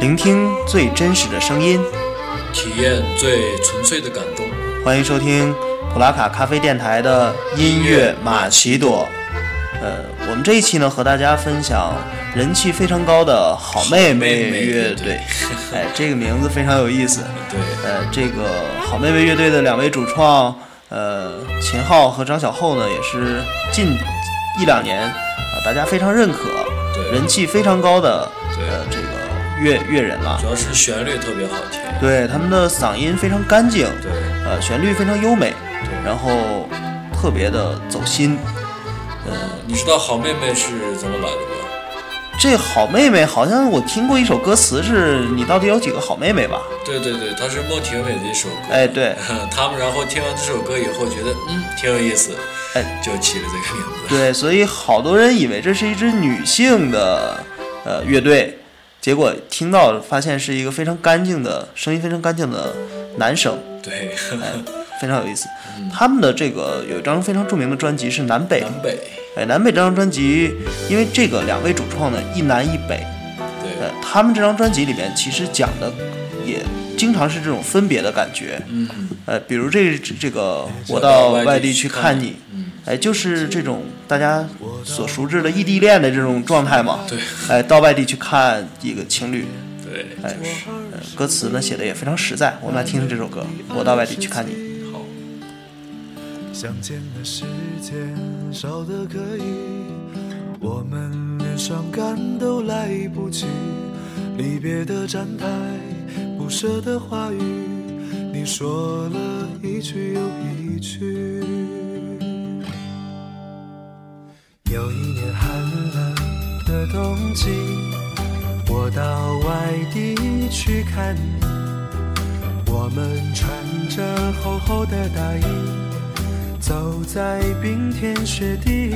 聆听最真实的声音，体验最纯粹的感动。欢迎收听普拉卡咖啡电台的音乐马奇朵。呃，我们这一期呢，和大家分享人气非常高的好妹妹乐队。哎，这个名字非常有意思。对，呃，这个好妹妹乐队的两位主创，呃，秦昊和张小厚呢，也是近一两年啊、大家非常认可，人气非常高的呃这个乐乐人了主。要是旋律特别好听。对，他们的嗓音非常干净，对呃，旋律非常优美，对，然后特别的走心。呃你知道好妹妹是怎么来的吗？这好妹妹好像我听过一首歌词是“你到底有几个好妹妹”吧？对对对，它是孟庭苇的一首歌。哎，对，他们然后听完这首歌以后，觉得嗯挺有意思，哎，就起了这个名字。对，所以好多人以为这是一支女性的呃乐队，结果听到发现是一个非常干净的声音，非常干净的男生，对，哎，非常有意思。他们的这个有一张非常著名的专辑是《南北》，南北，哎，南北这张专辑，因为这个两位主创呢一南一北，对。呃，他们这张专辑里面其实讲的也经常是这种分别的感觉，嗯，呃，比如这这个我我到到外地去去看你看你，嗯，哎，就是这种大家所熟知的异地恋的这种状态嘛，对哎，到外地去看一个情侣，对，哎，呃歌词呢写的也非常实在，我们来听听这首歌，我到外地去看你。好，相见的时间少得可以，我们连伤感都来不及。离别的站台，不舍的话语，你说了一句又一句。有一年寒冷的冬季，我到外地去看你，我们穿着厚厚的大衣。走在冰天雪地，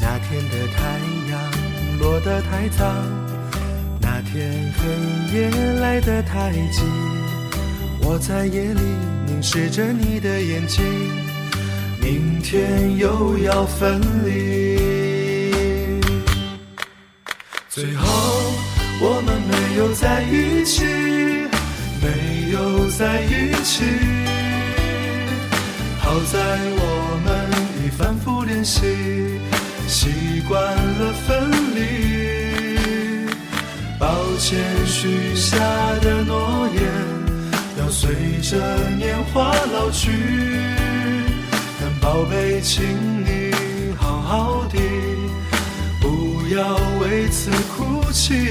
那天的太阳落得太早，那天黑夜来得太急，我在夜里凝视着你的眼睛，明天又要分离。最后我们没有在一起，没有在一起。好在我们已反复练习，习惯了分离。抱歉许下的诺言，要随着年华老去。宝贝，请你好好的，不要为此哭泣。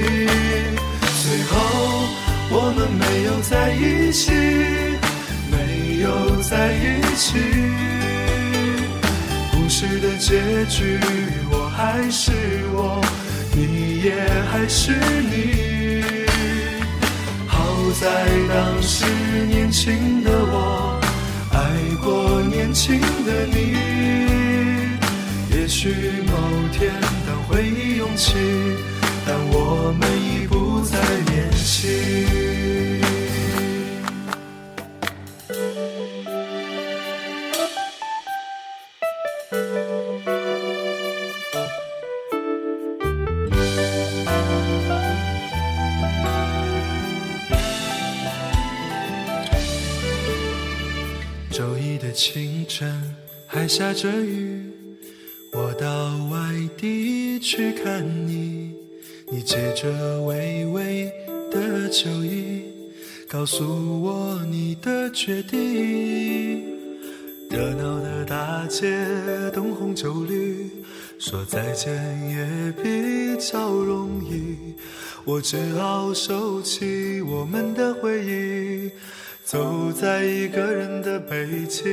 最后我们没有在一起。没有在一起，故事的结局，我还是我，你也还是你。好在当时年轻的我，过年轻的你。也许某天当回忆涌起，但我们已不再年轻。周一的清晨还下着雨，我到外地去看你，你借着微微的酒意，告诉我你的决定。热闹的大街，灯红酒绿，说再见也比较容易。我只好收起我们的回忆，走在一个人的北京。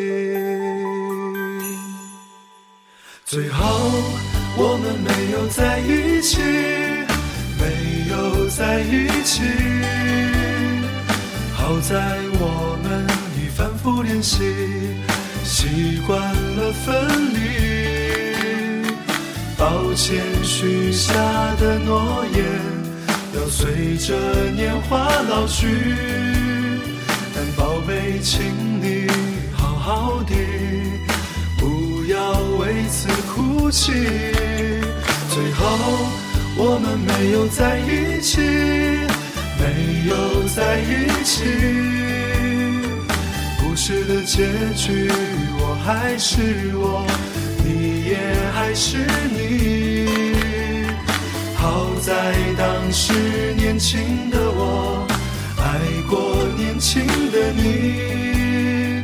最后我们没有在一起，没有在一起。好在我们已反复练习，习惯了分离。抱歉许下的诺言，要随着年华老去。宝贝，请你好好的，不要为此哭泣。最后，我们没有在一起，没有在一起。故事的结局，我还是我，你也还是你。好在当时年轻的我，爱过年轻的你。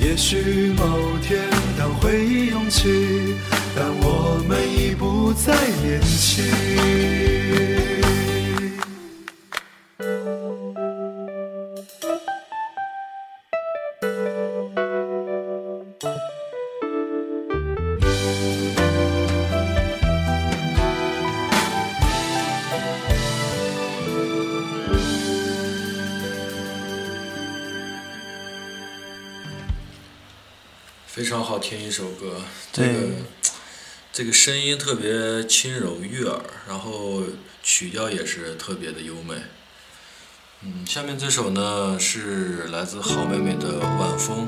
也许某天当回忆涌起，但我们已不再年轻。好听一首歌，这个这个声音特别轻柔悦耳，然后曲调也是特别的优美。嗯，下面这首呢是来自好妹妹的《晚风》，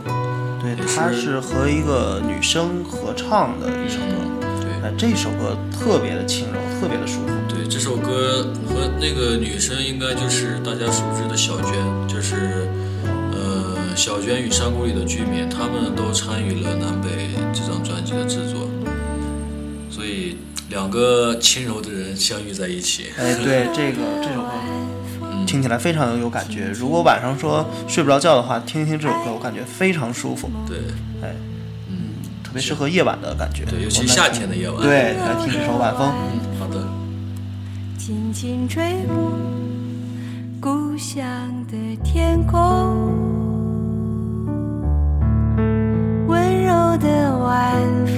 对，也它是是和一个女生合唱的一首歌。对哎，这首歌特别的轻柔，特别的舒服。对，这首歌和那个女生应该就是大家熟知的小娟，就是呃小娟与山谷里的居民，他们都参与了南北这张专辑的制作，所以两个轻柔的人相遇在一起。哎，对，这个这首歌听起来非常有感觉。如果晚上说睡不着觉的话，听一听这首歌，我感觉非常舒服，对，哎，嗯，特别适合夜晚的感觉。对，尤其夏天的夜晚。对，来听这首《晚风》。嗯，好的。轻轻吹过故乡的天空，的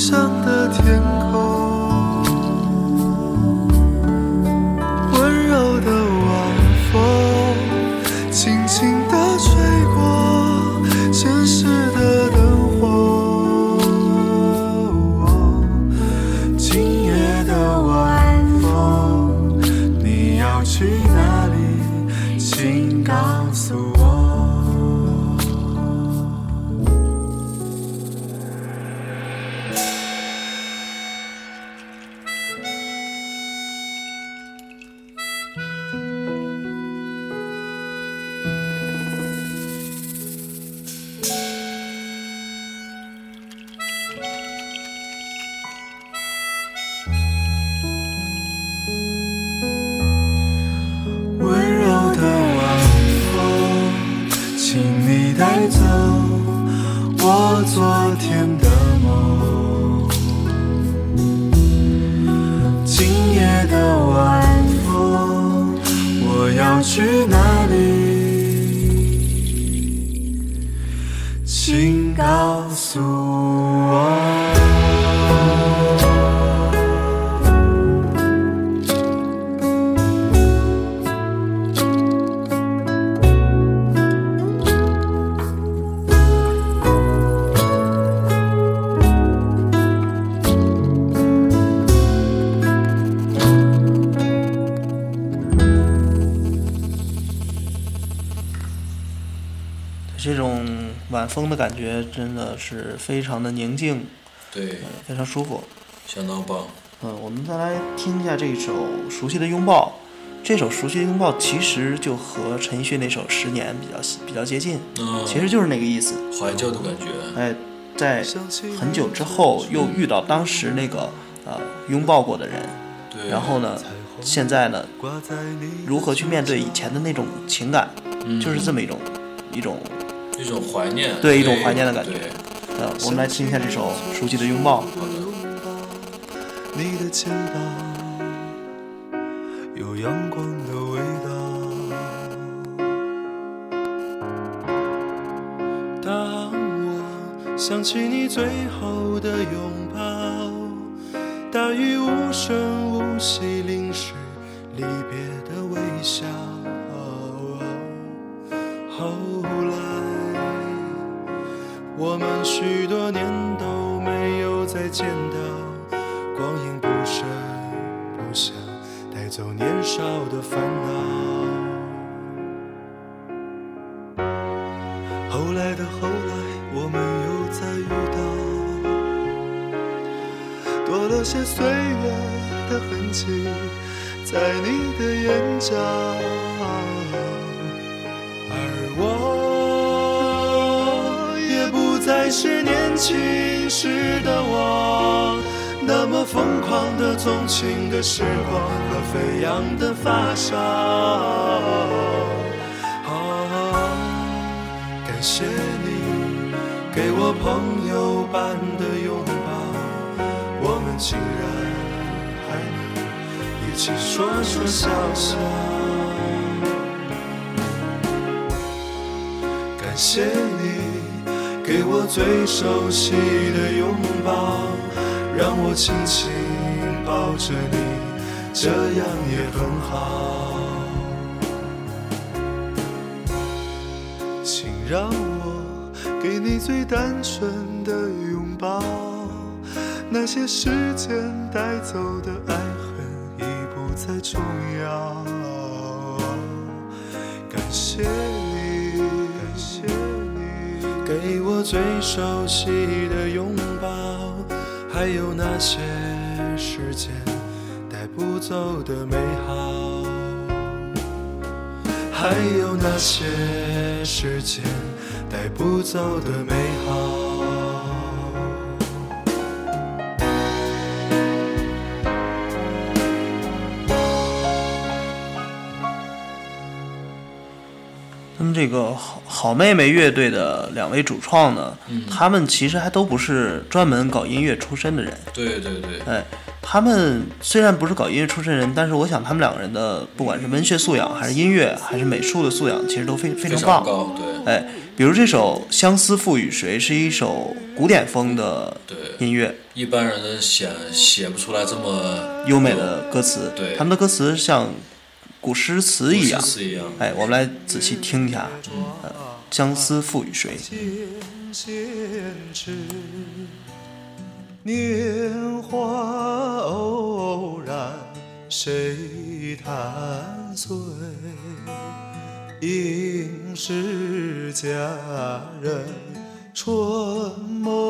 上的天空。晚风的感觉真的是非常的宁静，对，非常舒服。相当棒。嗯，我们再来听一下这首《熟悉的拥抱》。这首《熟悉的拥抱》其实就和陈奕迅那首《十年》比较比较接近，嗯，其实就是那个意思。怀旧的感觉。哎，在很久之后又遇到当时那个呃拥抱过的人，对。然后呢，现在呢，如何去面对以前的那种情感，嗯就是这么一种一种一种怀念，对一种怀念的感觉。呃，我们来听一下这首《熟悉的拥抱》。好的。你的肩膀有阳光的味道。当我想起你最后的拥抱，大雨无声无息淋湿离别的微笑。许多年都没有再见到。光阴不声不响，带走年少的烦恼。后来的后来，我们又再遇到，多了些岁月的痕迹，在你的眼角，不再是年轻时的我。那么疯狂的、纵情的时光和飞扬的发梢，啊，感谢你给我朋友般的拥抱，我们竟然还能一起说说笑笑。感谢你给我最熟悉的拥抱。让我轻轻抱着你，这样也很好。请让我给你最单纯的拥抱，那些时间带走的爱恨已不再重要。感谢，给我最熟悉的拥抱。还有那些时间带不走的美好，还有那些时间带不走的美好。他们这个好好妹妹乐队的两位主创呢，嗯。他们其实还都不是专门搞音乐出身的人。对对对，哎，他们虽然不是搞音乐出身人，但是我想他们两个人的不管是文学素养，还是音乐，还是美术的素养，其实都非非非常棒。高，对。哎，比如这首《相思赋予谁》是一首古典风的，音乐，一般人写写不出来这么优美的歌词，对。他们的歌词像古诗词一样。哎，我们来仔细听一下，呃，《相思赋予谁》。年华偶然，谁弹碎？应是佳人春梦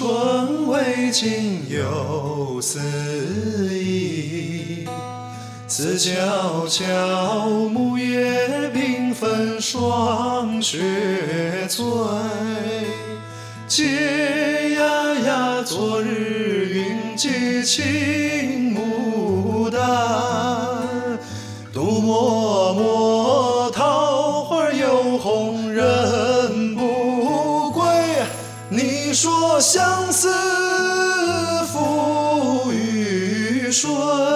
春未尽又思忆，此悄悄木叶缤纷霜雪催。嗟呀呀，昨日云髻青说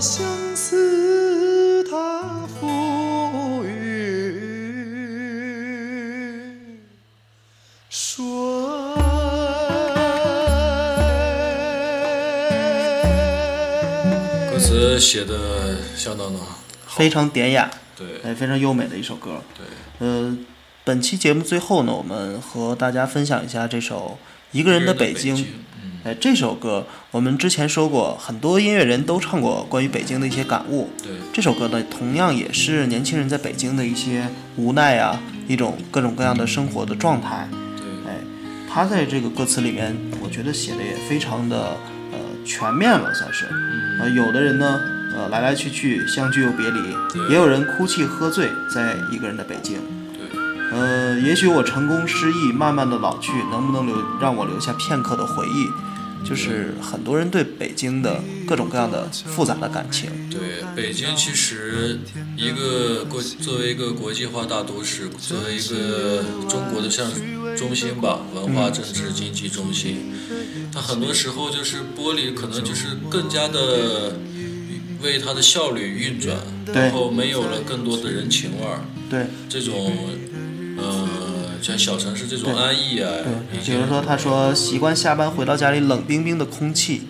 相思它赋予说？歌词写的相当的好，非常典雅，对哎，非常优美的一首歌。对，呃，本期节目最后呢，我们和大家分享一下这首《一个人的北京》。嗯，哎，这首歌我们之前说过，很多音乐人都唱过关于北京的一些感悟。对，这首歌呢，同样也是年轻人在北京的一些无奈啊，一种各种各样的生活的状态。对，哎，他在这个歌词里面，我觉得写的也非常的呃全面了，算是。呃，有的人呢，呃来来去去，相聚又别离，也有人哭泣喝醉，在一个人的北京。对，呃，也许我成功失意，慢慢的老去，能不能留让我留下片刻的回忆？就是很多人对北京的各种各样的复杂的感情。对，北京其实一个国作为一个国际化大都市，作为一个中国的像中心吧，文化、政治、经济中心，它很多时候就是玻璃可能就是更加的为它的效率运转，然后没有了更多的人情味儿，对。这种呃像小城市这种安逸啊，对，比如说他说习惯下班回到家里冷冰冰的空气，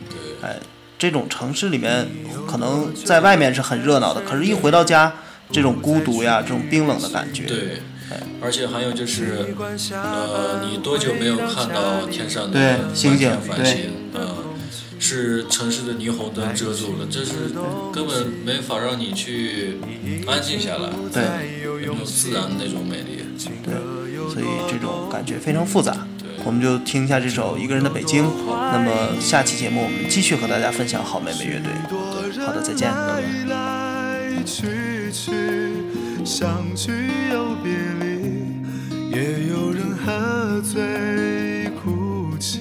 哎，这种城市里面可能在外面是很热闹的，可是一回到家，这种孤独呀，这种冰冷的感觉，对，而且还有就是，呃，你多久没有看到天上的星星对天繁星？呃，是城市的霓虹灯遮住了，这是根本没法让你去安静下来，对有没有自然的那种美丽？对，所以这种感觉非常复杂。我们就听一下这首《一个人的北京》。那么下期节目我们继续和大家分享好妹妹乐队。好的，再见。来来去去，相聚又别离，也有人喝醉哭泣，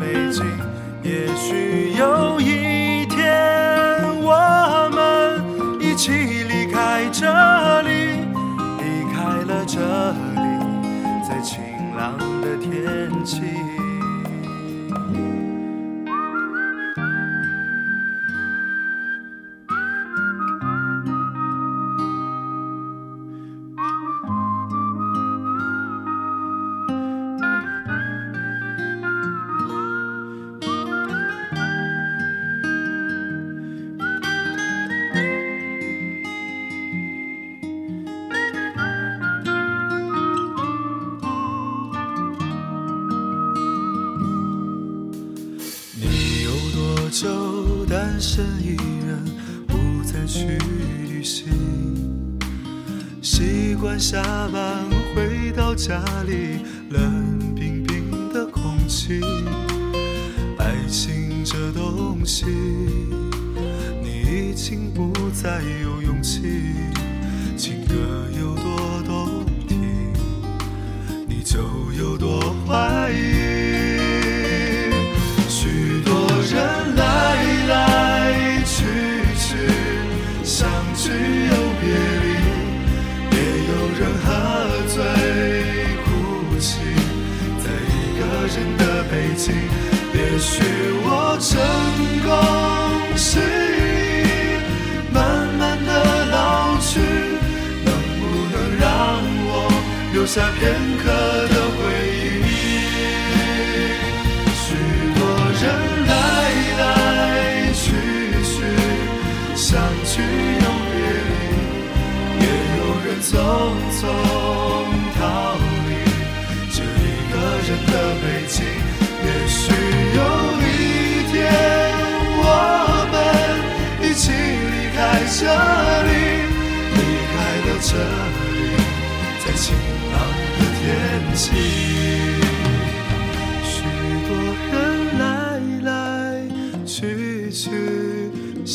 北京也许有一天我们一起离开这里离开了这里在晴朗的天气。身一人，不再去旅行？习惯下班回到家里，冷冰冰的空气。爱情这东西，你已经不再有勇气。情歌有多留下片刻